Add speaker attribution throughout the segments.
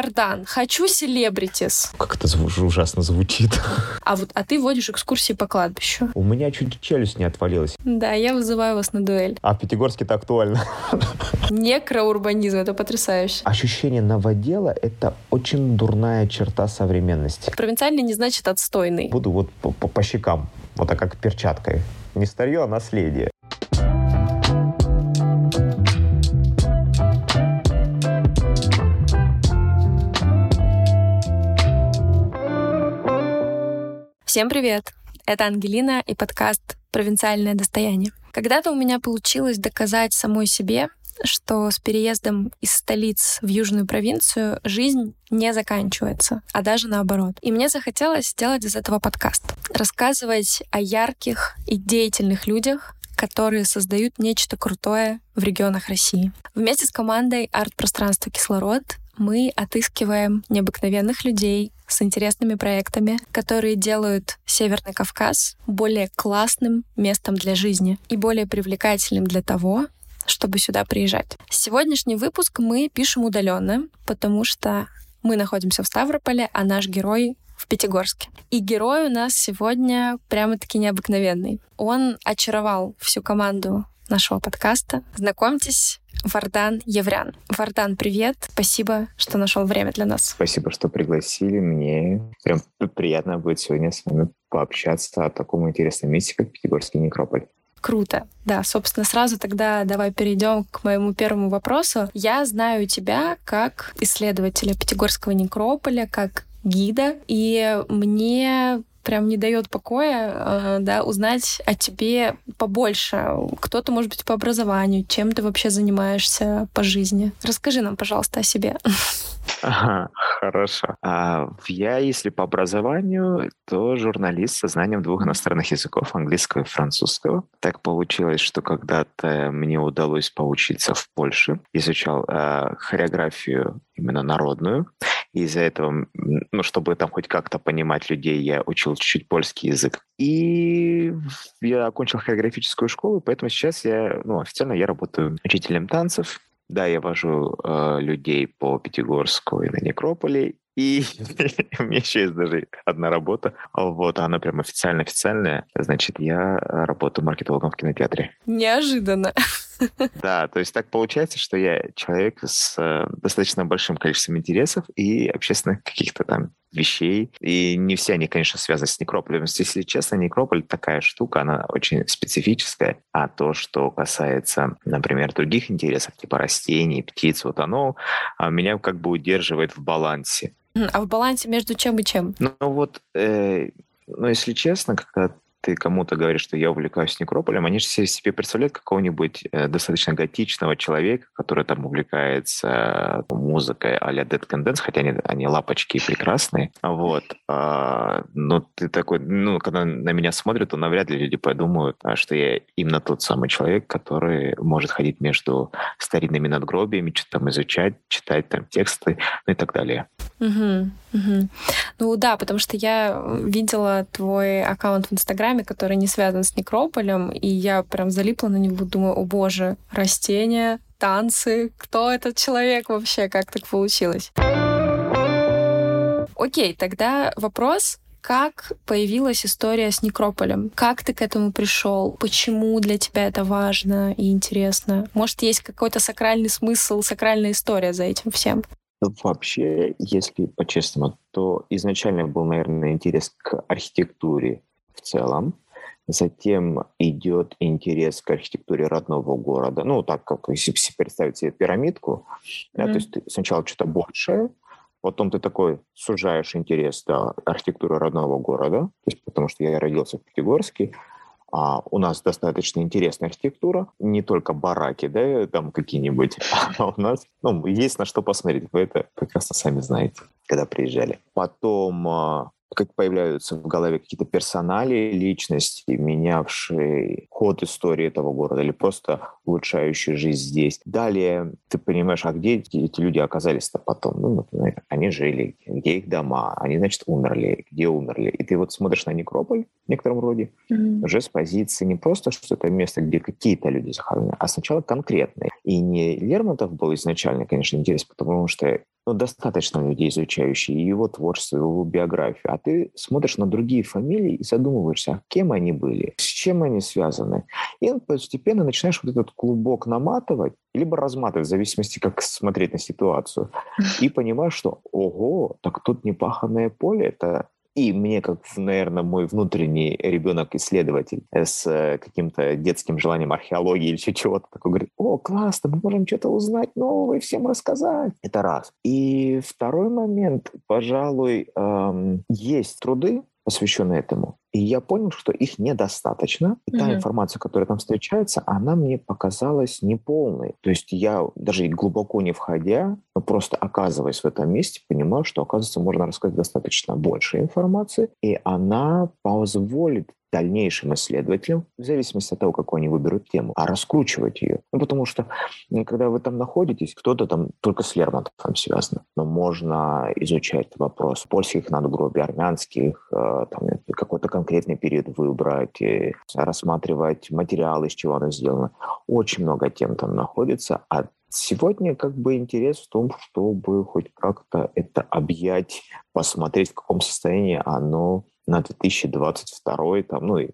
Speaker 1: Вардан, хочу селебритис.
Speaker 2: Как это зву- ужасно звучит.
Speaker 1: А вот, а ты водишь экскурсии по кладбищу.
Speaker 2: У меня чуть челюсть не отвалилась.
Speaker 1: Да, я вызываю вас на дуэль.
Speaker 2: А в Пятигорске это актуально.
Speaker 1: Некроурбанизм, это потрясающе.
Speaker 2: Ощущение новодела — это очень дурная черта современности.
Speaker 1: Провинциальный не значит отстойный.
Speaker 2: Буду вот по, по- по щекам, вот так как перчаткой. Не старье, а наследие.
Speaker 1: Всем привет! Это Ангелина и подкаст «Провинциальное достояние». Когда-то у меня получилось доказать самой себе, что с переездом из столиц в южную провинцию жизнь не заканчивается, а даже наоборот. И мне захотелось сделать из этого подкаст. Рассказывать о ярких и деятельных людях, которые создают нечто крутое в регионах России. Вместе с командой арт-пространства «Кислород» мы отыскиваем необыкновенных людей с интересными проектами, которые делают Северный Кавказ более классным местом для жизни и более привлекательным для того, чтобы сюда приезжать. Сегодняшний выпуск мы пишем удаленно, потому что мы находимся в Ставрополе, а наш герой в Пятигорске. И герой у нас сегодня прямо-таки необыкновенный. Он очаровал всю команду нашего подкаста. Знакомьтесь, Вардан Еврян. Вардан, привет. Спасибо, что нашел время для нас.
Speaker 2: Спасибо, что пригласили. Мне прям приятно будет сегодня с вами пообщаться о таком интересном месте, как Пятигорский некрополь.
Speaker 1: Круто. Да, собственно, сразу тогда давай перейдем к моему первому вопросу. Я знаю тебя как исследователя Пятигорского некрополя, как гида, и мне прям не дает покоя, э, да, узнать о тебе побольше. Кто-то, может быть, по образованию, чем ты вообще занимаешься по жизни. Расскажи нам, пожалуйста, о себе.
Speaker 2: Ага, хорошо. А, я, если по образованию, то журналист со знанием двух иностранных языков, английского и французского. Так получилось, что когда-то мне удалось поучиться в Польше. Изучал а, хореографию именно народную. Из-за этого, ну, чтобы там хоть как-то понимать людей, я учил чуть-чуть польский язык. И я окончил хореографическую школу, поэтому сейчас я, ну, официально я работаю учителем танцев. Да, я вожу э, людей по Пятигорску и на Некрополе. И у меня еще есть даже одна работа. Вот, она прям официально-официальная. Значит, я работаю маркетологом в кинотеатре.
Speaker 1: Неожиданно.
Speaker 2: Да, то есть так получается, что я человек с э, достаточно большим количеством интересов и общественных каких-то там вещей. И не все они, конечно, связаны с некрополем. Если честно, некрополь такая штука, она очень специфическая. А то, что касается, например, других интересов, типа растений, птиц, вот оно а, меня как бы удерживает в балансе.
Speaker 1: А в балансе между чем и чем?
Speaker 2: Ну вот, э, ну если честно, когда ты кому-то говоришь, что я увлекаюсь некрополем, они же себе, представляют какого-нибудь э, достаточно готичного человека, который там увлекается э, музыкой а-ля Dead Can Dance, хотя они, они лапочки прекрасные. Вот. А, но ты такой, ну, когда на меня смотрят, то навряд ли люди подумают, а, что я именно тот самый человек, который может ходить между старинными надгробиями, что-то там изучать, читать там тексты, ну и так далее.
Speaker 1: Мгм, мгм. Ну да, потому что я видела твой аккаунт в Инстаграме, который не связан с некрополем, и я прям залипла на него, думаю, о боже, растения, танцы, кто этот человек вообще, как так получилось? Окей, тогда вопрос, как появилась история с некрополем? Как ты к этому пришел? Почему для тебя это важно и интересно? Может, есть какой-то сакральный смысл, сакральная история за этим всем?
Speaker 2: Вообще, если по-честному, то изначально был, наверное, интерес к архитектуре в целом. Затем идет интерес к архитектуре родного города. Ну, так как если представить себе пирамидку, да,
Speaker 1: Мгм.
Speaker 2: то есть ты сначала что-то большее, потом ты такой сужаешь интерес до архитектуры родного города, то есть потому что я родился в Пятигорске, а у нас достаточно интересная архитектура, не только бараки, да, там какие-нибудь, а у нас ну, есть на что посмотреть. Вы это прекрасно сами знаете, когда приезжали. Потом а, как появляются в голове какие-то персонали, личности, менявшие ход истории этого города или просто улучшающие жизнь здесь. Далее ты понимаешь, а где эти, люди оказались-то потом? Ну, например, они жили, где их дома, они, значит, умерли, где умерли. И ты вот смотришь на некрополь в некотором роде, уже с позиции не просто, что это место, где какие-то люди захоронены, а сначала конкретные. И не Лермонтов был изначально, конечно, интерес, потому что ну, достаточно людей, изучающих его творчество, его биографию, а ты смотришь на другие фамилии и задумываешься, а кем они были, с чем они связаны. И постепенно начинаешь вот этот клубок наматывать, либо разматывать, в зависимости, как смотреть на ситуацию. И понимаешь, что, ого, так тут непаханное поле, это и мне, как, наверное, мой внутренний ребенок-исследователь с э, каким-то детским желанием археологии или чего-то такое, говорит, о, классно, мы можем что-то узнать новое, всем рассказать. Это раз. И второй момент, пожалуй, эм, есть труды, посвященные этому. И я понял, что их недостаточно. И mm-hmm. та информация, которая там встречается, она мне показалась неполной. То есть я даже глубоко не входя, но просто оказываясь в этом месте, понимаю, что, оказывается, можно рассказать достаточно больше информации, и она позволит дальнейшим исследователям, в зависимости от того, какую они выберут тему, а раскручивать ее. Ну, потому что, когда вы там находитесь, кто-то там только с Лермонтовым связан, но можно изучать вопрос польских надгробий, армянских, э, там, какой-то конкретный период выбрать, рассматривать материалы, из чего оно сделано. Очень много тем там находится, а Сегодня как бы интерес в том, чтобы хоть как-то это объять, посмотреть, в каком состоянии оно на 2022, там, ну и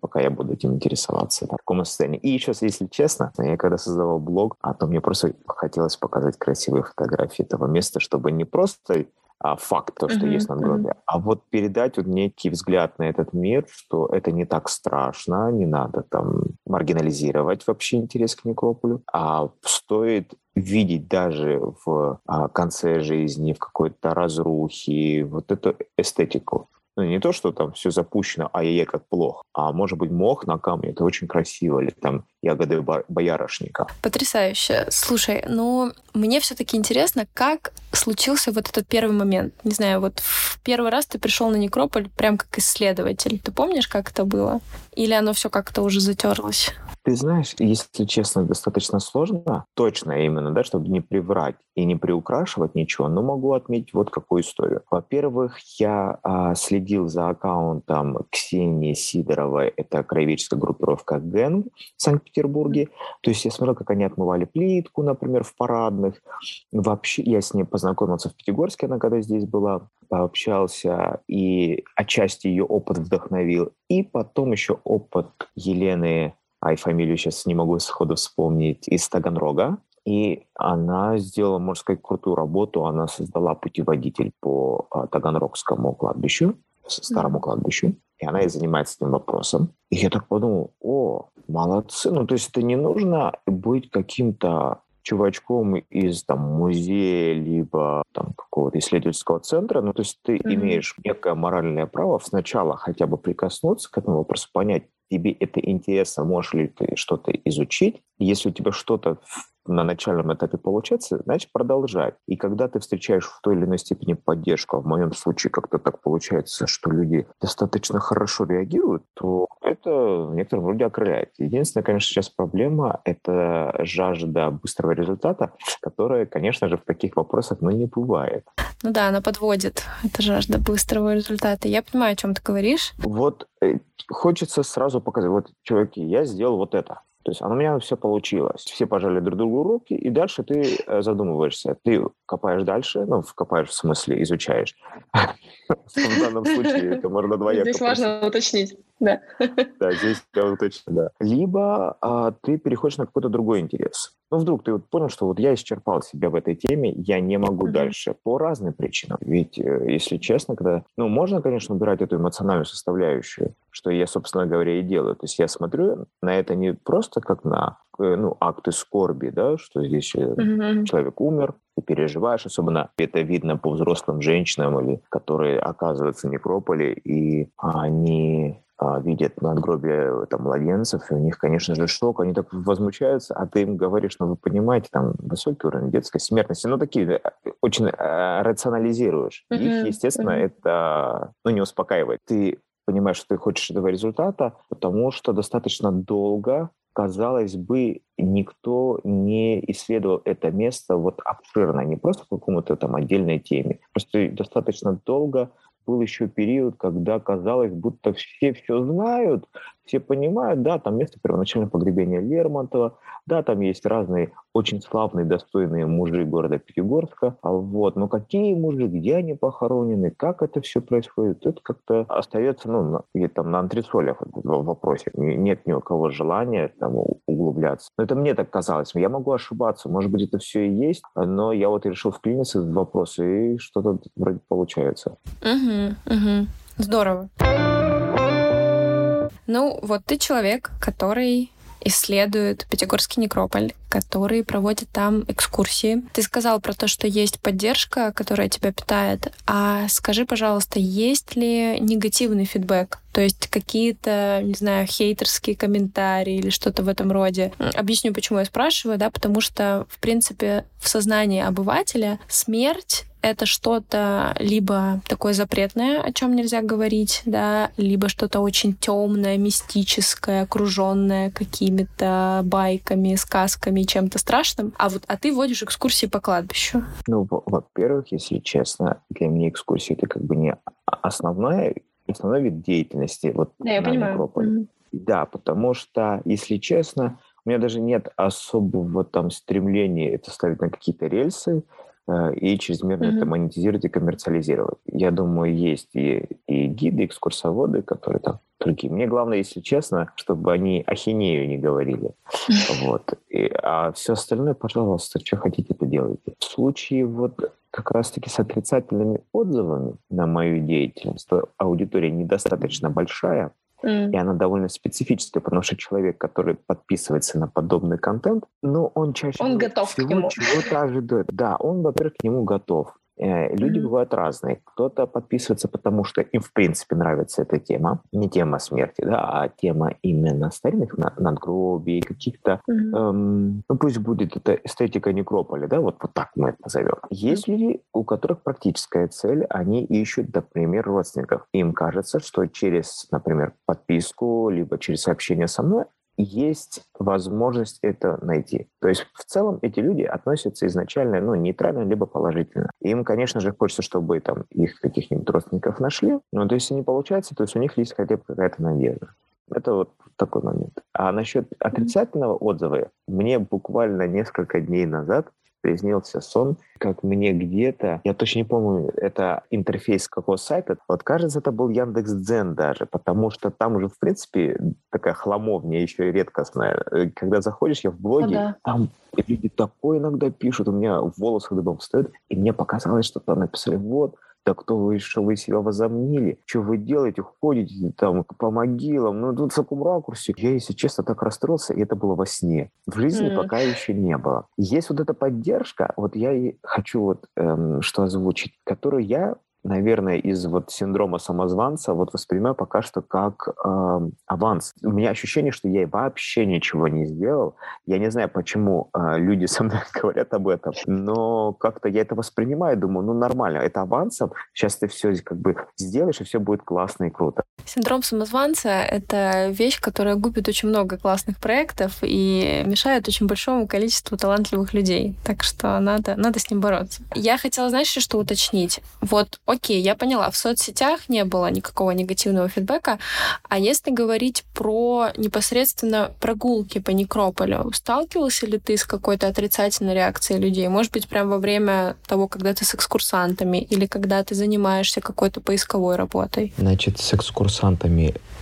Speaker 2: пока я буду этим интересоваться, в таком состоянии. И еще, если честно, я когда создавал блог, а то мне просто хотелось показать красивые фотографии этого места, чтобы не просто а, факт, то, что uh-huh, есть на гробе, uh-huh. а вот передать вот некий взгляд на этот мир, что это не так страшно, не надо там маргинализировать вообще интерес к некрополю, а стоит видеть даже в а, конце жизни, в какой-то разрухе, вот эту эстетику. Ну, не то, что там все запущено, а я как плохо, а может быть мох на камне, это очень красиво, или там ягоды боярышника.
Speaker 1: Потрясающе. Слушай, ну, мне все-таки интересно, как случился вот этот первый момент. Не знаю, вот в первый раз ты пришел на Некрополь прям как исследователь. Ты помнишь, как это было? Или оно все как-то уже затерлось?
Speaker 2: Ты знаешь, если честно, достаточно сложно, точно именно, да, чтобы не приврать и не приукрашивать ничего, но могу отметить вот какую историю. Во-первых, я а, следил за аккаунтом Ксении Сидоровой, это краеведческая группировка ГЭН в Санкт-Петербурге. То есть я смотрел, как они отмывали плитку, например, в парадных. Вообще, я с ней познакомился в Пятигорске, она когда здесь была, пообщался, и отчасти ее опыт вдохновил. И потом еще опыт Елены ай, фамилию сейчас не могу сходу вспомнить, из Таганрога. И она сделала, можно сказать, крутую работу. Она создала путеводитель по а, Таганрогскому кладбищу, старому кладбищу. И она и занимается этим вопросом. И я так подумал, о, молодцы. Ну, то есть это не нужно быть каким-то чувачком из там, музея, либо там, какого-то исследовательского центра. Ну, то есть ты mm-hmm. имеешь некое моральное право сначала хотя бы прикоснуться к этому вопросу, понять, тебе это интересно, можешь ли ты что-то изучить. Если у тебя что-то на начальном этапе получается, значит продолжать. И когда ты встречаешь в той или иной степени поддержку, а в моем случае как-то так получается, что люди достаточно хорошо реагируют, то это в некотором роде окрыляет. Единственная, конечно, сейчас проблема — это жажда быстрого результата, которая, конечно же, в таких вопросах ну, не бывает.
Speaker 1: Ну да, она подводит. Это жажда быстрого результата. Я понимаю, о чем ты говоришь.
Speaker 2: Вот э, хочется сразу показать, вот, чуваки, я сделал вот это. То есть у меня все получилось. Все пожали друг другу руки, и дальше ты э, задумываешься. Ты копаешь дальше, ну, копаешь в смысле, изучаешь. В данном случае это можно двояко.
Speaker 3: Здесь важно уточнить. Да.
Speaker 2: Да, здесь я уточню, да. Либо а, ты переходишь на какой-то другой интерес. Ну, вдруг ты вот понял, что вот я исчерпал себя в этой теме, я не могу mm-hmm. дальше по разным причинам. Ведь, э, если честно, когда... Ну, можно, конечно, убирать эту эмоциональную составляющую, что я, собственно говоря, и делаю. То есть я смотрю на это не просто как на ну, акты скорби, да, что здесь mm-hmm. человек умер, ты переживаешь, особенно это видно по взрослым женщинам, или, которые оказываются в некрополе, и они а, видят надгробие там, младенцев, и у них, конечно же, шок, они так возмущаются, а ты им говоришь, ну, вы понимаете, там высокий уровень детской смертности, ну, такие э, очень э, рационализируешь. Mm-hmm. Их, естественно, mm-hmm. это, ну, не успокаивает. Ты понимаешь, что ты хочешь этого результата, потому что достаточно долго казалось бы, никто не исследовал это место вот обширно, не просто по какому-то там отдельной теме. Просто достаточно долго был еще период, когда казалось, будто все все знают, все понимают, да, там место первоначального погребения Лермонтова, да, там есть разные очень славные, достойные мужи города Пятигорска, а вот, но какие мужи, где они похоронены, как это все происходит, это как-то остается, ну, где там на антресолях в вопросе. Нет ни у кого желания там углубляться. Но это мне так казалось. Я могу ошибаться, может быть, это все и есть, но я вот решил вклиниться в вопрос, и что-то вроде получается.
Speaker 1: Угу, угу. Здорово. Ну, вот ты человек, который исследует Пятигорский некрополь, который проводит там экскурсии. Ты сказал про то, что есть поддержка, которая тебя питает. А скажи, пожалуйста, есть ли негативный фидбэк? То есть какие-то, не знаю, хейтерские комментарии или что-то в этом роде. Объясню, почему я спрашиваю, да, потому что, в принципе, в сознании обывателя смерть это что-то либо такое запретное, о чем нельзя говорить, да, либо что-то очень темное, мистическое, окруженное какими-то байками, сказками, чем-то страшным. А вот а ты водишь экскурсии по кладбищу.
Speaker 2: Ну, во-первых, если честно, для меня экскурсии это как бы не основная основной вид деятельности вот
Speaker 3: да, я понимаю.
Speaker 2: Акрополе. Mm-hmm. Да, потому что, если честно, у меня даже нет особого там стремления это ставить на какие-то рельсы. Э, и чрезмерно mm-hmm. это монетизировать и коммерциализировать. Я думаю, есть и, и гиды, и экскурсоводы, которые там другие. Мне главное, если честно, чтобы они ахинею не говорили. Вот. И, а все остальное, пожалуйста, что хотите, это делайте. В случае вот как раз-таки с отрицательными отзывами на мою деятельность, то аудитория недостаточно большая, Mm. И она довольно специфическая, потому что человек, который подписывается на подобный контент, ну, он чаще
Speaker 3: он готов
Speaker 2: всего
Speaker 3: к нему.
Speaker 2: чего-то ожидает. Да, он, во-первых, к нему готов. Э, люди бывают разные. Кто-то подписывается, потому что им, в принципе, нравится эта тема. Не тема смерти, да, а тема именно старинных надгробий, каких-то... Mm-hmm. Эм, ну, пусть будет это эстетика некрополя, да, вот, вот так мы это назовем. Есть люди, у которых практическая цель, они ищут, например, родственников. Им кажется, что через, например, подписку, либо через сообщение со мной есть возможность это найти. То есть в целом эти люди относятся изначально ну, нейтрально либо положительно. Им, конечно же, хочется, чтобы там их каких-нибудь родственников нашли, но то есть не получается, то есть у них есть хотя бы какая-то надежда. Это вот такой момент. А насчет отрицательного отзыва, мне буквально несколько дней назад приснился сон, как мне где-то, я точно не помню, это интерфейс какого сайта, вот кажется, это был Яндекс Дзен даже, потому что там уже, в принципе, такая хламовня еще и редкостная. Э, когда заходишь, я в блоге,
Speaker 3: ага.
Speaker 2: там люди такое иногда пишут, у меня волосы дыбом встают, и мне показалось, что там написали, вот, да кто вы, что вы себя возомнили? Что вы делаете? Ходите там по могилам? Ну, тут в таком ракурсе. Я, если честно, так расстроился, и это было во сне. В жизни mm. пока еще не было. Есть вот эта поддержка, вот я и хочу вот эм, что озвучить, которую я наверное, из вот синдрома самозванца вот воспринимаю пока что как э, аванс. У меня ощущение, что я вообще ничего не сделал. Я не знаю, почему э, люди со мной говорят об этом, но как-то я это воспринимаю, думаю, ну нормально, это авансом, сейчас ты все как бы сделаешь, и все будет классно и круто.
Speaker 1: Синдром самозванца — это вещь, которая губит очень много классных проектов и мешает очень большому количеству талантливых людей. Так что надо, надо с ним бороться. Я хотела, знаешь, что уточнить? Вот, окей, я поняла, в соцсетях не было никакого негативного фидбэка, а если говорить про непосредственно прогулки по некрополю, сталкивался ли ты с какой-то отрицательной реакцией людей? Может быть, прямо во время того, когда ты с экскурсантами или когда ты занимаешься какой-то поисковой работой?
Speaker 2: Значит, с экскурсантами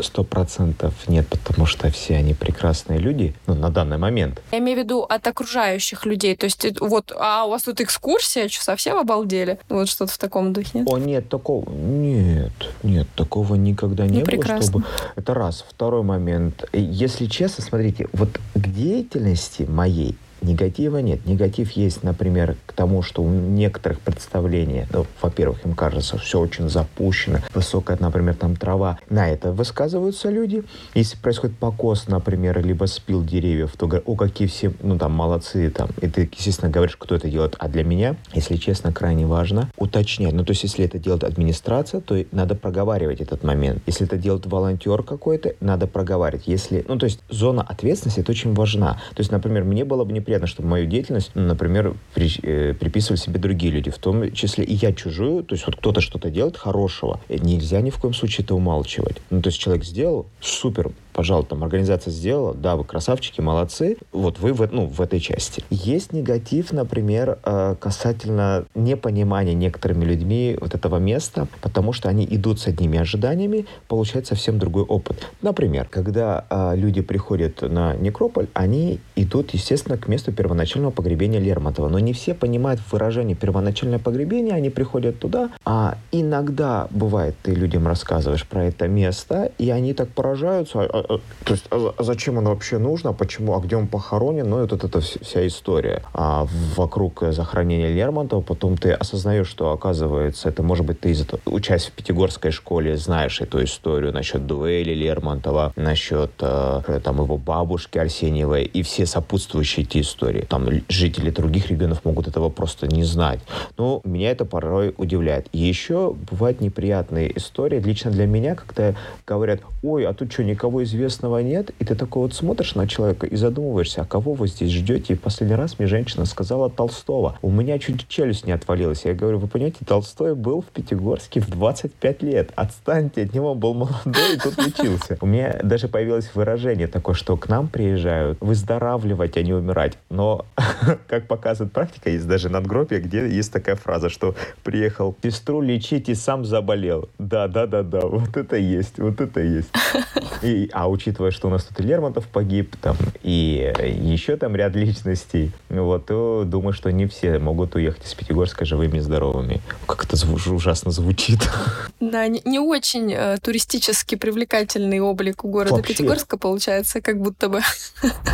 Speaker 2: сто процентов нет, потому что все они прекрасные люди, ну, на данный момент.
Speaker 1: Я имею в виду от окружающих людей. То есть вот, а у вас тут экскурсия, что, совсем обалдели? Вот что-то в таком духе.
Speaker 2: О, нет, такого, нет, нет, такого никогда не ну, было, прекрасно. чтобы... Это раз. Второй момент. Если честно, смотрите, вот к деятельности моей Негатива нет. Негатив есть, например, к тому, что у некоторых представления, ну, во-первых, им кажется, все очень запущено, высокая, например, там трава. На это высказываются люди. Если происходит покос, например, либо спил деревьев, то говорят, о, какие все, ну, там, молодцы, там. И ты, естественно, говоришь, кто это делает. А для меня, если честно, крайне важно уточнять. Ну, то есть, если это делает администрация, то надо проговаривать этот момент. Если это делает волонтер какой-то, надо проговаривать. Если, ну, то есть, зона ответственности, это очень важна. То есть, например, мне было бы неприятно неприятно, чтобы мою деятельность, например, при, э, приписывали себе другие люди, в том числе и я чужую, то есть вот кто-то что-то делает хорошего, нельзя ни в коем случае это умалчивать. Ну, то есть человек сделал, супер, пожалуйста, там организация сделала, да, вы красавчики, молодцы, вот вы в, ну, в этой части. Есть негатив, например, э, касательно непонимания некоторыми людьми вот этого места, потому что они идут с одними ожиданиями, получают совсем другой опыт. Например, когда э, люди приходят на некрополь, они идут, естественно, к месту первоначального погребения Лермонтова, но не все понимают выражение первоначальное погребение, они приходят туда, а иногда бывает, ты людям рассказываешь про это место, и они так поражаются, а, а, то есть, а, а зачем оно вообще нужно, почему, а где он похоронен, ну, это, это вся история. А вокруг захоронения Лермонтова потом ты осознаешь, что, оказывается, это, может быть, ты из учась в Пятигорской школе, знаешь эту историю насчет дуэли Лермонтова, насчет э, там его бабушки Арсеньевой и все сопутствующие эти истории. Там жители других регионов могут этого просто не знать. Но меня это порой удивляет. Еще бывают неприятные истории, лично для меня, когда говорят, ой, а тут что, никого из известного нет, и ты такой вот смотришь на человека и задумываешься, а кого вы здесь ждете? И последний раз мне женщина сказала Толстого. У меня чуть челюсть не отвалилась. Я говорю, вы понимаете, Толстой был в Пятигорске в 25 лет. Отстаньте от него, он был молодой и тут лечился. У меня даже появилось выражение такое, что к нам приезжают выздоравливать, а не умирать. Но, как показывает практика, есть даже надгробие, где есть такая фраза, что приехал сестру лечить и сам заболел. Да, да, да, да, вот это есть, вот это есть. И, а учитывая, что у нас тут и Лермонтов погиб, там, и еще там ряд личностей, вот, то думаю, что не все могут уехать из Пятигорска живыми и здоровыми. Как это зву- ужасно звучит.
Speaker 1: Да, не, не очень э, туристически привлекательный облик у города вообще. Пятигорска получается, как будто бы.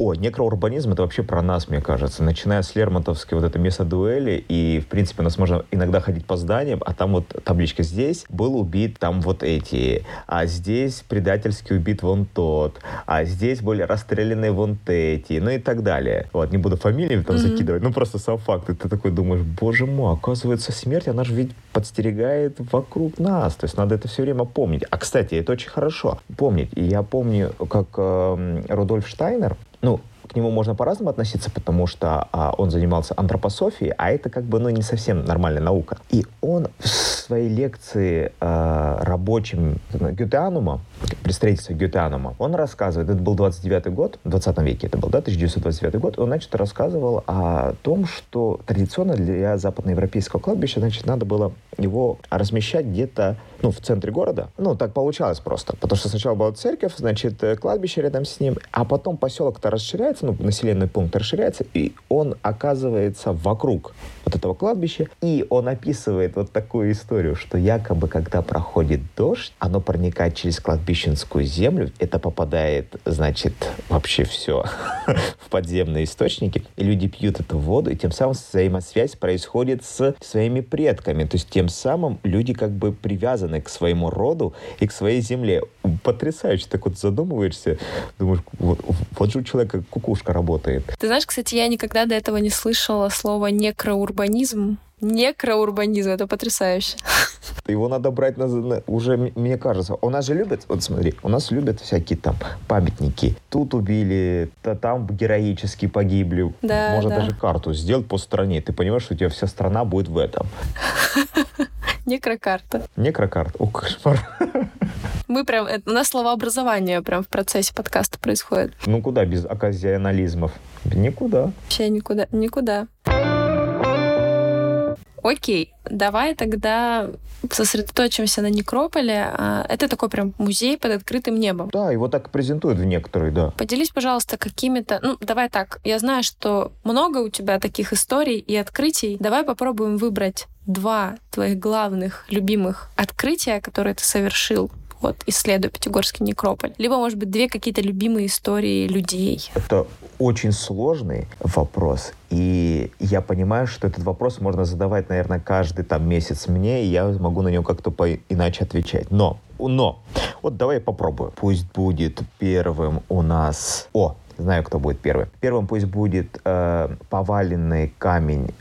Speaker 2: О, некроурбанизм — это вообще про нас, мне кажется. Начиная с Лермонтовской вот это место дуэли, и, в принципе, у нас можно иногда ходить по зданиям, а там вот табличка «Здесь был убит там вот эти», а здесь предательски убит вон тот, а здесь были расстреляны вон эти, ну и так далее. Вот, не буду фамилиями там mm-hmm. закидывать, ну просто сам факт. И ты такой думаешь, боже мой, оказывается, смерть, она же ведь подстерегает вокруг нас. То есть надо это все время помнить. А, кстати, это очень хорошо помнить. И я помню, как э, Рудольф Штайнер, ну, к нему можно по-разному относиться, потому что а, он занимался антропософией, а это как бы ну, не совсем нормальная наука. И он в своей лекции а, рабочим Гютеанума, при строительстве Гютеанума, он рассказывает, это был 29 год, в 20 веке это был, да, 1929 год, он, значит, рассказывал о том, что традиционно для западноевропейского кладбища, значит, надо было его размещать где-то, ну, в центре города. Ну, так получалось просто, потому что сначала была церковь, значит, кладбище рядом с ним, а потом поселок-то расширяется, расширяется, ну, населенный пункт расширяется, и он оказывается вокруг вот этого кладбища, и он описывает вот такую историю, что якобы, когда проходит дождь, оно проникает через кладбищенскую землю, это попадает, значит, вообще все в подземные источники, и люди пьют эту воду, и тем самым взаимосвязь происходит с своими предками, то есть тем самым люди как бы привязаны к своему роду и к своей земле. Потрясающе, так вот задумываешься, думаешь, вот, вот же у человека куку кукушка работает.
Speaker 1: Ты знаешь, кстати, я никогда до этого не слышала слова некроурбанизм. Некроурбанизм, это потрясающе.
Speaker 2: Его надо брать на, на, уже, мне кажется. У нас же любят, вот смотри, у нас любят всякие там памятники. Тут убили, то там героически погибли.
Speaker 1: Да,
Speaker 2: Можно
Speaker 1: да.
Speaker 2: даже карту сделать по стране. Ты понимаешь, что у тебя вся страна будет в этом.
Speaker 1: Некрокарта.
Speaker 2: Некрокарта. О, кошмар.
Speaker 1: Мы прям, у нас словообразование прям в процессе подкаста происходит.
Speaker 2: Ну куда без оказионализмов? Никуда.
Speaker 1: Вообще никуда, никуда. Окей, давай тогда сосредоточимся на Некрополе. А, это такой прям музей под открытым небом.
Speaker 2: Да, его так презентуют в некоторые, да.
Speaker 1: Поделись, пожалуйста, какими-то... Ну, давай так. Я знаю, что много у тебя таких историй и открытий. Давай попробуем выбрать два твоих главных любимых открытия, которые ты совершил вот, исследуя Пятигорский некрополь? Либо, может быть, две какие-то любимые истории людей?
Speaker 2: Это очень сложный вопрос. И я понимаю, что этот вопрос можно задавать, наверное, каждый там месяц мне, и я могу на него как-то иначе отвечать. Но, но, вот давай попробую. Пусть будет первым у нас... О, знаю, кто будет первым. Первым пусть будет э, поваленный камень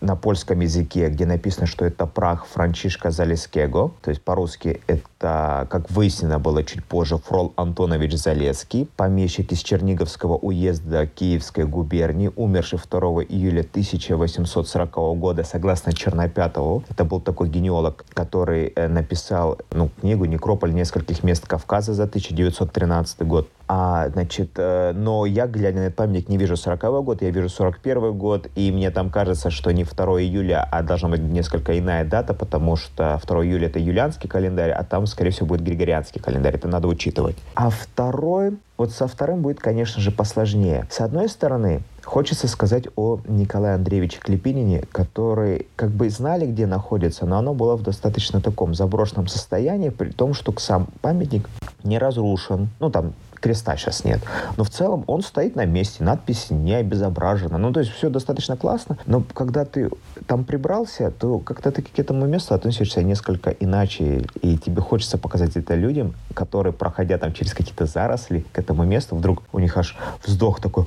Speaker 2: на польском языке, где написано, что это прах Франчишка Залескего, то есть по-русски это, как выяснено было чуть позже, Фрол Антонович Залеский, помещик из Черниговского уезда Киевской губернии, умерший 2 июля 1840 года, согласно Чернопятову. Это был такой генеолог, который э, написал ну, книгу «Некрополь нескольких мест Кавказа» за 1913 год. А, значит, э, но я, глядя на этот памятник, не вижу 40 год, я вижу 41 год, и мне там кажется, что не 2 июля, а должна быть несколько иная дата, потому что 2 июля это юлианский календарь, а там, скорее всего, будет григорианский календарь. Это надо учитывать. А второй, вот со вторым будет, конечно же, посложнее. С одной стороны, Хочется сказать о Николае Андреевиче Клепинине, который как бы знали, где находится, но оно было в достаточно таком заброшенном состоянии, при том, что сам памятник не разрушен. Ну, там креста сейчас нет. Но в целом он стоит на месте, надпись не обезображена. Ну, то есть все достаточно классно. Но когда ты там прибрался, то как-то ты к этому месту относишься несколько иначе. И тебе хочется показать это людям, которые, проходя там через какие-то заросли к этому месту, вдруг у них аж вздох такой,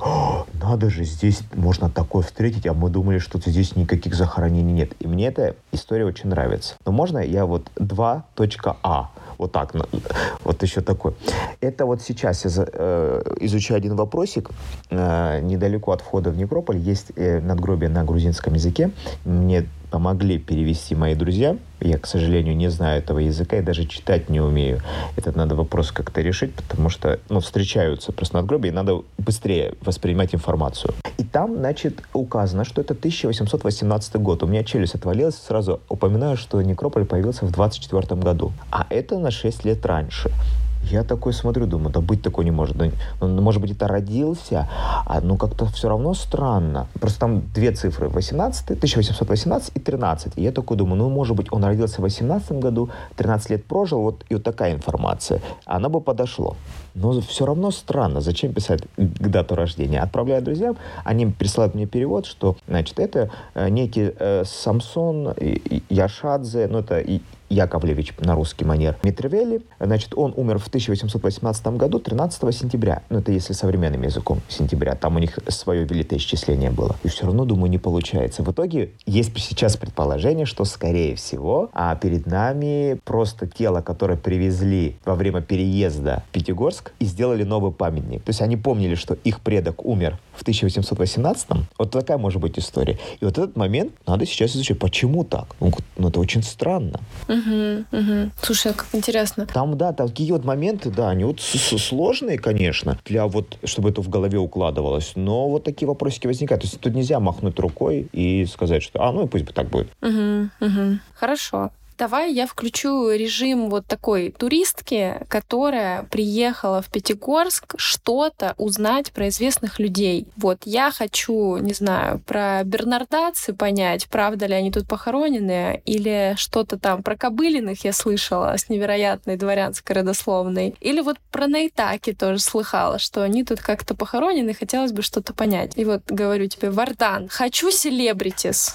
Speaker 2: надо же, здесь можно такое встретить, а мы думали, что здесь никаких захоронений нет. И мне эта история очень нравится. Но можно я вот 2.а вот так, вот еще такой. Это вот сейчас э, изучаю один вопросик. Э, недалеко от входа в Некрополь есть э, надгробие на грузинском языке. Мне помогли перевести мои друзья. Я, к сожалению, не знаю этого языка и даже читать не умею. Этот надо вопрос как-то решить, потому что ну, встречаются просто надгробия, и надо быстрее воспринимать информацию. И там, значит, указано, что это 1818 год. У меня челюсть отвалилась, сразу упоминаю, что некрополь появился в 24 году. А это на 6 лет раньше. Я такой смотрю, думаю, да быть такой не может. Ну, ну может быть, это родился, а ну как-то все равно странно. Просто там две цифры, 18, 1818 и 13. И я такой думаю, ну, может быть, он родился в 18 году, 13 лет прожил, вот и вот такая информация. Она бы подошло. Но все равно странно, зачем писать к дату рождения. Отправляю друзьям, они присылают мне перевод, что, значит, это э, некий э, Самсон Яшадзе, ну, это Яковлевич на русский манер Митревели. Значит, он умер в 1818 году 13 сентября. Ну, это если современным языком сентября. Там у них свое велитоисчисление было. И все равно, думаю, не получается. В итоге есть сейчас предположение, что, скорее всего, а перед нами просто тело, которое привезли во время переезда в Пятигорск и сделали новый памятник. То есть они помнили, что их предок умер в 1818 Вот такая может быть история. И вот этот момент надо сейчас изучить. Почему так? Ну, ну это очень странно.
Speaker 1: Угу, угу. Слушай, а как интересно.
Speaker 2: Там, да, такие вот моменты, да, они вот сложные, конечно, для вот, чтобы это в голове укладывалось, но вот такие вопросики возникают. То есть тут нельзя махнуть рукой и сказать, что, а, ну и пусть бы так будет.
Speaker 1: Угу, угу. Хорошо давай я включу режим вот такой туристки, которая приехала в Пятигорск что-то узнать про известных людей. Вот я хочу, не знаю, про Бернардацы понять, правда ли они тут похоронены, или что-то там про Кобылиных я слышала с невероятной дворянской родословной, или вот про Найтаки тоже слыхала, что они тут как-то похоронены, хотелось бы что-то понять. И вот говорю тебе, Вардан, хочу селебритис.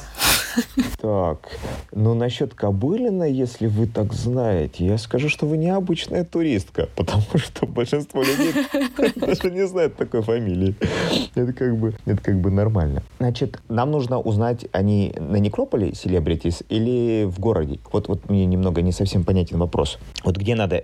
Speaker 2: Так, ну насчет Кобылин Елена, если вы так знаете, я скажу, что вы необычная туристка, потому что большинство людей даже не знают такой фамилии. Это как бы, это как бы нормально. Значит, нам нужно узнать, они на некрополе селебритис или в городе? Вот, вот мне немного не совсем понятен вопрос. Вот где надо...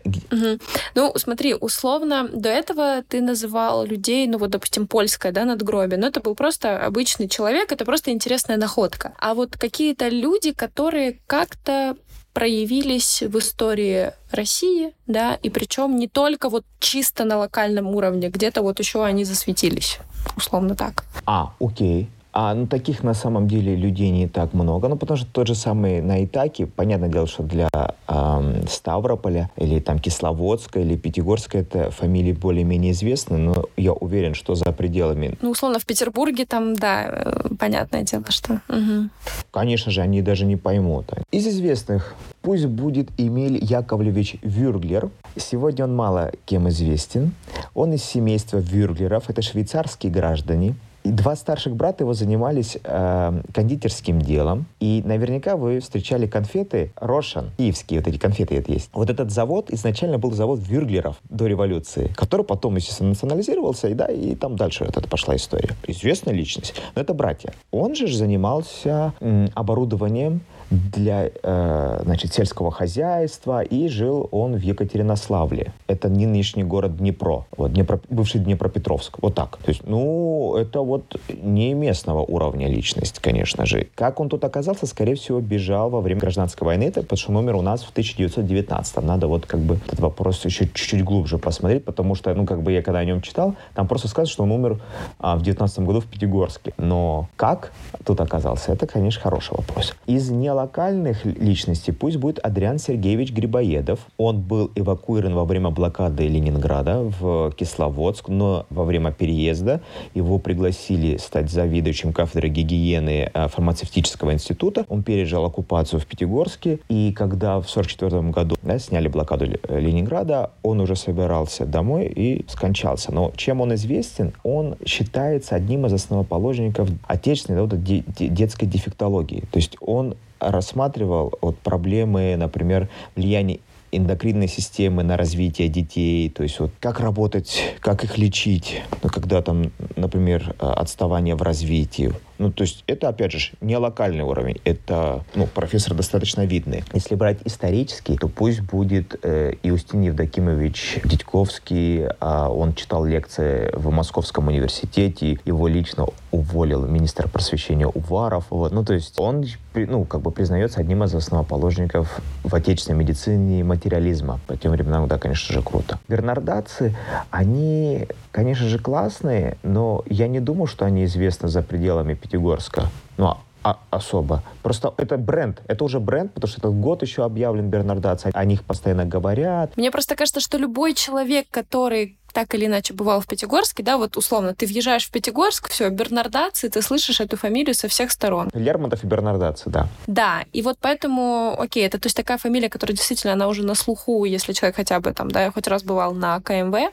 Speaker 1: Ну, смотри, условно, до этого ты называл людей, ну вот, допустим, польское, да, надгробие, но это был просто обычный человек, это просто интересная находка. А вот какие-то люди, которые как-то проявились в истории России, да, и причем не только вот чисто на локальном уровне, где-то вот еще они засветились, условно так.
Speaker 2: А, окей. А ну, таких на самом деле людей не так много. Ну, потому что тот же самый на Итаке, понятное дело, что для эм, Ставрополя или там Кисловодска или Пятигорска это фамилии более-менее известны, но я уверен, что за пределами...
Speaker 1: Ну, условно, в Петербурге там, да, э, понятное дело, что... Угу.
Speaker 2: Конечно же, они даже не поймут. Из известных пусть будет Эмиль Яковлевич Вюрглер. Сегодня он мало кем известен. Он из семейства Вюрглеров, это швейцарские граждане, два старших брата его занимались э, кондитерским делом. И наверняка вы встречали конфеты Рошен, киевские вот эти конфеты это есть. Вот этот завод изначально был завод Вюрглеров до революции, который потом, естественно, национализировался, и да, и там дальше вот эта пошла история. Известная личность. Но это братья. Он же занимался м, оборудованием для э, значит, сельского хозяйства, и жил он в Екатеринославле. Это нынешний город Днепро, вот, Днепро, бывший Днепропетровск. Вот так. То есть, ну, это вот не местного уровня личность, конечно же. Как он тут оказался, скорее всего, бежал во время гражданской войны, это потому что он умер у нас в 1919. Надо вот как бы этот вопрос еще чуть-чуть глубже посмотреть, потому что, ну, как бы я когда о нем читал, там просто сказано, что он умер а, в 19 году в Пятигорске. Но как тут оказался, это, конечно, хороший вопрос. Из нело локальных личностей пусть будет Адриан Сергеевич Грибоедов. Он был эвакуирован во время блокады Ленинграда в Кисловодск, но во время переезда его пригласили стать заведующим кафедры гигиены э, фармацевтического института. Он пережил оккупацию в Пятигорске, и когда в 1944 году да, сняли блокаду Ленинграда, он уже собирался домой и скончался. Но чем он известен? Он считается одним из основоположников отечественной да, вот, детской дефектологии. То есть он рассматривал вот проблемы, например, влияния эндокринной системы на развитие детей, то есть вот как работать, как их лечить, ну, когда там, например, отставание в развитии, ну, то есть это, опять же, не локальный уровень, это, ну, профессор достаточно видный. Если брать исторический, то пусть будет э, Иустин Евдокимович Дядьковский, э, он читал лекции в Московском университете, его лично уволил министр просвещения Уваров, вот, ну, то есть он, ну, как бы признается одним из основоположников в отечественной медицине материализма. По тем временам, да, конечно же, круто. Бернардацы, они, конечно же, классные, но я не думаю, что они известны за пределами Пятигорска. Ну, а, особо. Просто это бренд. Это уже бренд, потому что этот год еще объявлен Бернардац. О них постоянно говорят.
Speaker 1: Мне просто кажется, что любой человек, который так или иначе бывал в Пятигорске, да, вот условно, ты въезжаешь в Пятигорск, все, Бернардаци, ты слышишь эту фамилию со всех сторон.
Speaker 2: Лермонтов и Бернардаци, да.
Speaker 1: Да, и вот поэтому, окей, это то есть такая фамилия, которая действительно, она уже на слуху, если человек хотя бы там, да, хоть раз бывал на КМВ,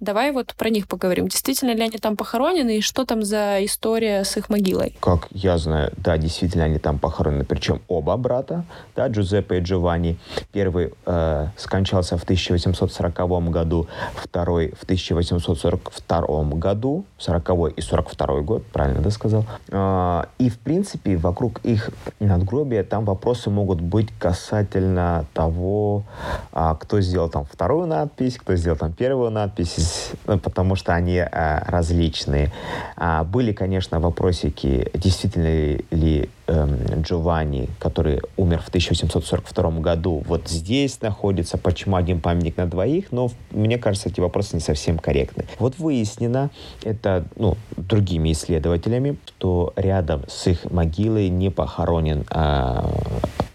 Speaker 1: давай вот про них поговорим. Действительно ли они там похоронены, и что там за история с их могилой?
Speaker 2: Как я знаю, да, действительно они там похоронены, причем оба брата, да, Джузеппе и Джованни. Первый э, скончался в 1840 году, второй в 1842 году, 40 и 42 год, правильно да сказал. А, и, в принципе, вокруг их надгробия там вопросы могут быть касательно того, а, кто сделал там вторую надпись, кто сделал там первую надпись, ну, потому что они а, различные. Были, конечно, вопросики, действительно ли эм, Джованни, который умер в 1842 году, вот здесь находится, почему один памятник на двоих, но мне кажется, эти вопросы не совсем корректны. Вот выяснено, это ну, другими исследователями, что рядом с их могилой не похоронен э,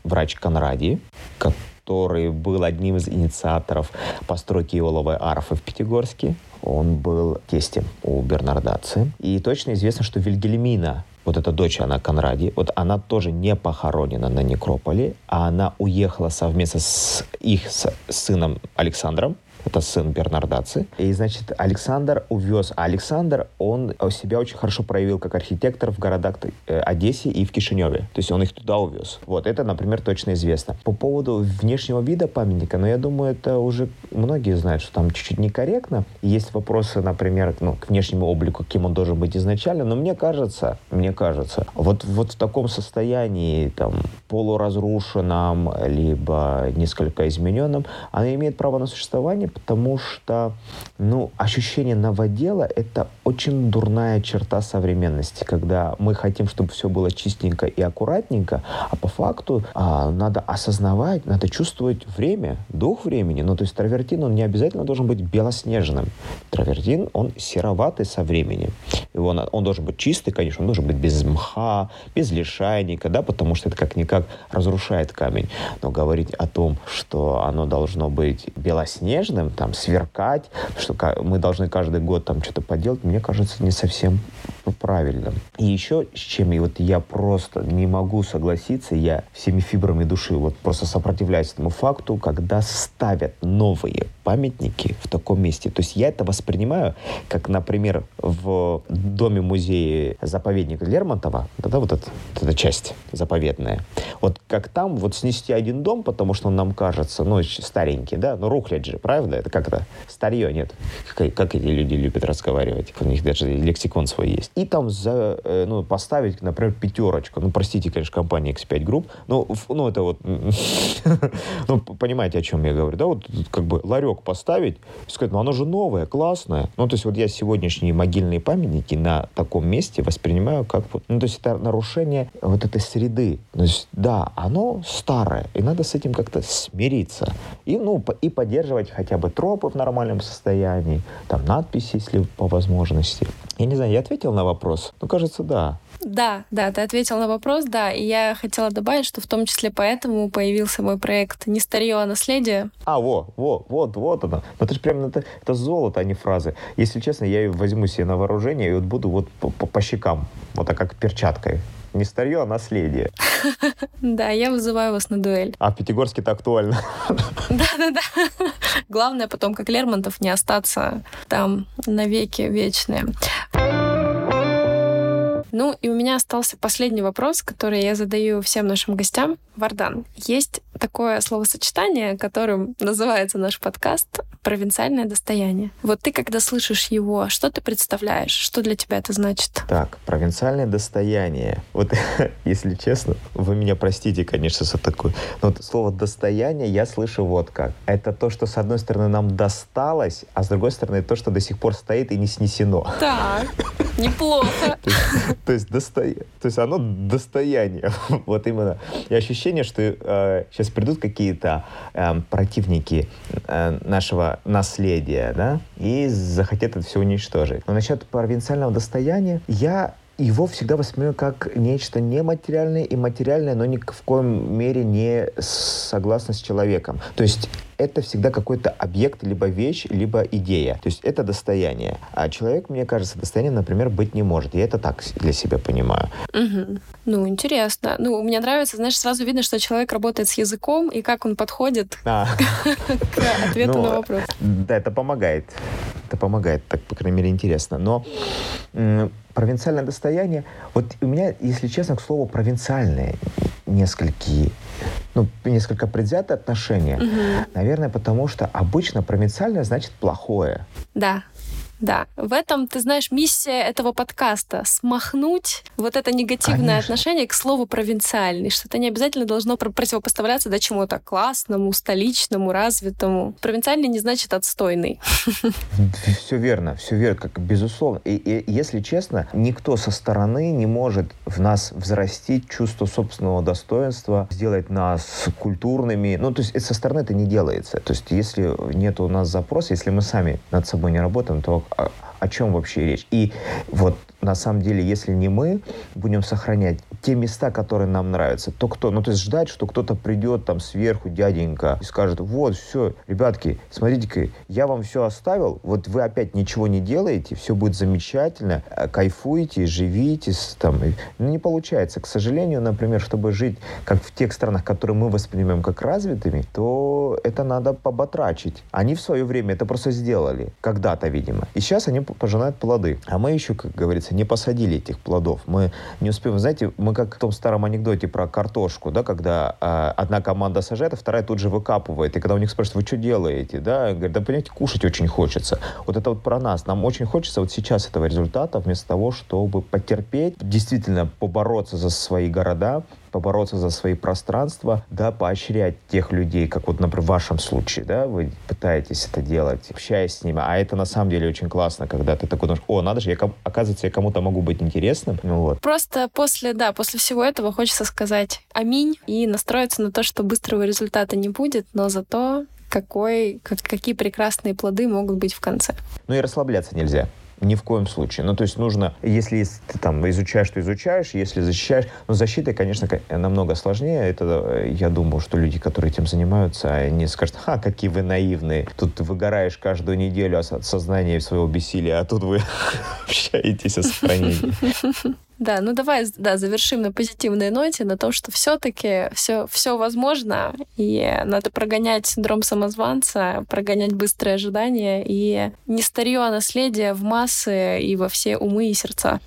Speaker 2: врач Конради, который был одним из инициаторов постройки Иоловой арфы в Пятигорске. Он был тестем у Бернардаци. И точно известно, что Вильгельмина вот эта дочь, она Конради, вот она тоже не похоронена на некрополе, а она уехала совместно с их с сыном Александром это сын Бернардаци. И, значит, Александр увез. Александр, он себя очень хорошо проявил как архитектор в городах э, Одессе и в Кишиневе. То есть он их туда увез. Вот, это, например, точно известно. По поводу внешнего вида памятника, но ну, я думаю, это уже многие знают, что там чуть-чуть некорректно. Есть вопросы, например, ну, к внешнему облику, кем он должен быть изначально, но мне кажется, мне кажется, вот, вот в таком состоянии, там, полуразрушенном, либо несколько измененном, она имеет право на существование, потому что, ну, ощущение новодела — это очень дурная черта современности, когда мы хотим, чтобы все было чистенько и аккуратненько, а по факту а, надо осознавать, надо чувствовать время, дух времени. Ну, то есть травертин, он не обязательно должен быть белоснежным. Травертин, он сероватый со временем. И он, он должен быть чистый, конечно, он должен быть без мха, без лишайника, да, потому что это как-никак разрушает камень. Но говорить о том, что оно должно быть белоснежным, там, сверкать, что мы должны каждый год там что-то поделать, мне кажется, не совсем правильном. И еще с чем и вот я просто не могу согласиться, я всеми фибрами души вот просто сопротивляюсь этому факту, когда ставят новые памятники в таком месте. То есть я это воспринимаю, как, например, в доме-музее заповедника Лермонтова, да, вот эта, вот эта часть заповедная. Вот как там вот снести один дом, потому что он нам кажется, ну, старенький, да, ну, рухлядь же, правда? Это как то Старье нет. Как, как эти люди любят разговаривать. У них даже лексикон свой есть. И там за, э, ну, поставить, например, пятерочку. Ну, простите, конечно, компания X5 Group. Ну, ну это вот... ну, понимаете, о чем я говорю, да? Вот как бы ларек поставить, сказать, ну, оно же новое, классное. Ну, то есть вот я сегодняшние могильные памятники на таком месте воспринимаю как вот... Ну, то есть это нарушение вот этой среды. То есть, да, оно старое, и надо с этим как-то смириться. И, ну, и поддерживать хотя бы тропы в нормальном состоянии, там надписи, если по возможности. Я не знаю, я ответил на вопрос? Ну, кажется, да.
Speaker 1: Да, да, ты ответил на вопрос, да. И я хотела добавить, что в том числе поэтому появился мой проект «Не старье, а наследие».
Speaker 2: А, во, во, вот, вот оно. Ну, это же прям, это, это золото, а не фразы. Если честно, я ее возьму себе на вооружение и вот буду вот по, по, по щекам, вот так как перчаткой. Не старье, а наследие.
Speaker 1: Да, я вызываю вас на дуэль.
Speaker 2: А в Пятигорске это актуально.
Speaker 1: Да-да-да. Главное потом, как Лермонтов, не остаться там навеки вечные. Ну и у меня остался последний вопрос, который я задаю всем нашим гостям. Вардан, есть такое словосочетание, которым называется наш подкаст «Провинциальное достояние». Вот ты, когда слышишь его, что ты представляешь? Что для тебя это значит?
Speaker 2: Так, провинциальное достояние. Вот, если честно, вы меня простите, конечно, за такое, но вот слово «достояние» я слышу вот как. Это то, что, с одной стороны, нам досталось, а с другой стороны, то, что до сих пор стоит и не снесено.
Speaker 1: Так, неплохо.
Speaker 2: То есть, достоя... то есть оно достояние. вот именно. И ощущение, что э, сейчас придут какие-то э, противники э, нашего наследия, да, и захотят это все уничтожить. Но насчет провинциального достояния, я его всегда воспринимаю как нечто нематериальное и материальное, но ни в коем мере не согласно с человеком. То есть это всегда какой-то объект, либо вещь, либо идея. То есть это достояние. А человек, мне кажется, достоянием, например, быть не может. Я это так для себя понимаю.
Speaker 1: Угу. Ну, интересно. Ну, мне нравится, знаешь, сразу видно, что человек работает с языком и как он подходит а. к ответу на ну, вопрос.
Speaker 2: Да, это помогает. Это помогает, так, по крайней мере, интересно. Но провинциальное достояние, вот у меня, если честно, к слову, провинциальное несколько, ну, несколько предвзятое отношение. Угу. Наверное, потому что обычно провинциальное значит плохое.
Speaker 1: Да. Да, в этом, ты знаешь, миссия этого подкаста — смахнуть вот это негативное Конечно. отношение к слову «провинциальный», что это не обязательно должно противопоставляться да, чему-то классному, столичному, развитому. Провинциальный не значит отстойный.
Speaker 2: Все верно, все верно, как безусловно. И, и если честно, никто со стороны не может в нас взрастить чувство собственного достоинства, сделать нас культурными. Ну, то есть со стороны это не делается. То есть если нет у нас запроса, если мы сами над собой не работаем, то о, о чем вообще речь. И вот на самом деле, если не мы будем сохранять те места, которые нам нравятся, то кто? Ну, то есть ждать, что кто-то придет там сверху, дяденька, и скажет, вот, все, ребятки, смотрите-ка, я вам все оставил, вот вы опять ничего не делаете, все будет замечательно, э, кайфуйте, живите, там. Ну, не получается. К сожалению, например, чтобы жить, как в тех странах, которые мы воспринимаем как развитыми, то это надо поботрачить. Они в свое время это просто сделали, когда-то, видимо. И сейчас они пожинают плоды. А мы еще, как говорится, не посадили этих плодов. Мы не успеем. Знаете, мы как в том старом анекдоте про картошку, да, когда э, одна команда сажает, а вторая тут же выкапывает. И когда у них спрашивают, вы что делаете, да, говорят, да, понимаете, кушать очень хочется. Вот это вот про нас. Нам очень хочется вот сейчас этого результата, вместо того, чтобы потерпеть, действительно побороться за свои города, побороться за свои пространства, да, поощрять тех людей, как вот, например, в вашем случае, да, вы пытаетесь это делать, общаясь с ними, а это на самом деле очень классно, когда ты такой думаешь, о, надо же, я, оказывается, я кому-то могу быть интересным, ну вот.
Speaker 1: Просто после, да, после всего этого хочется сказать аминь и настроиться на то, что быстрого результата не будет, но зато какой, как, какие прекрасные плоды могут быть в конце.
Speaker 2: Ну и расслабляться нельзя Ни в коем случае. Ну, то есть нужно, если ты там изучаешь, то изучаешь, если защищаешь. Но защитой, конечно, намного сложнее. Это, э, я думаю, что люди, которые этим занимаются, они скажут, ха, какие вы наивные. Тут выгораешь каждую неделю от сознания своего бессилия, а тут вы общаетесь о сохранении.
Speaker 1: Да, ну давай, да, завершим на позитивной ноте, на том, что все-таки все, все возможно, и надо прогонять синдром самозванца, прогонять быстрые ожидания и не старье, а наследие в массы и во все умы и сердца.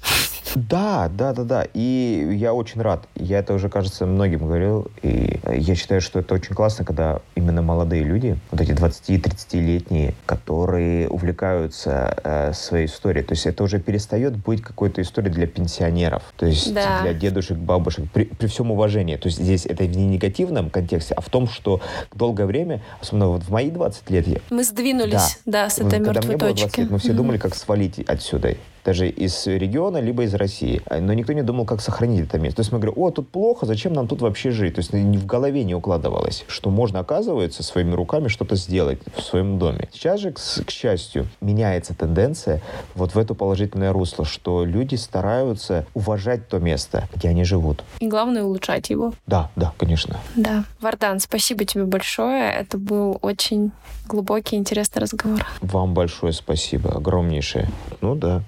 Speaker 2: Да, да, да, да. И я очень рад. Я это уже, кажется, многим говорил. И я считаю, что это очень классно, когда именно молодые люди, вот эти 20-30-летние, которые увлекаются э, своей историей. То есть это уже перестает быть какой-то историей для пенсионеров. То есть да. для дедушек, бабушек. При, при всем уважении. То есть здесь это не негативном контексте, а в том, что долгое время, особенно вот в мои 20 лет... Я...
Speaker 1: Мы сдвинулись, да, да с этой
Speaker 2: Когда
Speaker 1: мертвой точки. Было 20
Speaker 2: лет, мы все mm-hmm. думали, как свалить отсюда даже из региона, либо из России. Но никто не думал, как сохранить это место. То есть мы говорим, о, тут плохо, зачем нам тут вообще жить? То есть в голове не укладывалось, что можно, оказывается, своими руками что-то сделать в своем доме. Сейчас же, к, к счастью, меняется тенденция вот в это положительное русло, что люди стараются уважать то место, где они живут.
Speaker 1: И главное, улучшать его.
Speaker 2: Да, да, конечно.
Speaker 1: Да. Вардан, спасибо тебе большое. Это был очень глубокий, интересный разговор.
Speaker 2: Вам большое спасибо, огромнейшее. Ну да,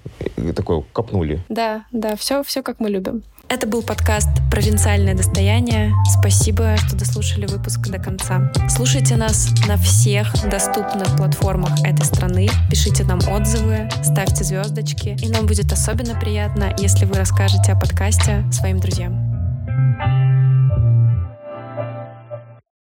Speaker 2: такое копнули.
Speaker 1: Да, да, все, все как мы любим. Это был подкаст «Провинциальное достояние». Спасибо, что дослушали выпуск до конца. Слушайте нас на всех доступных платформах этой страны. Пишите нам отзывы, ставьте звездочки. И нам будет особенно приятно, если вы расскажете о подкасте своим друзьям.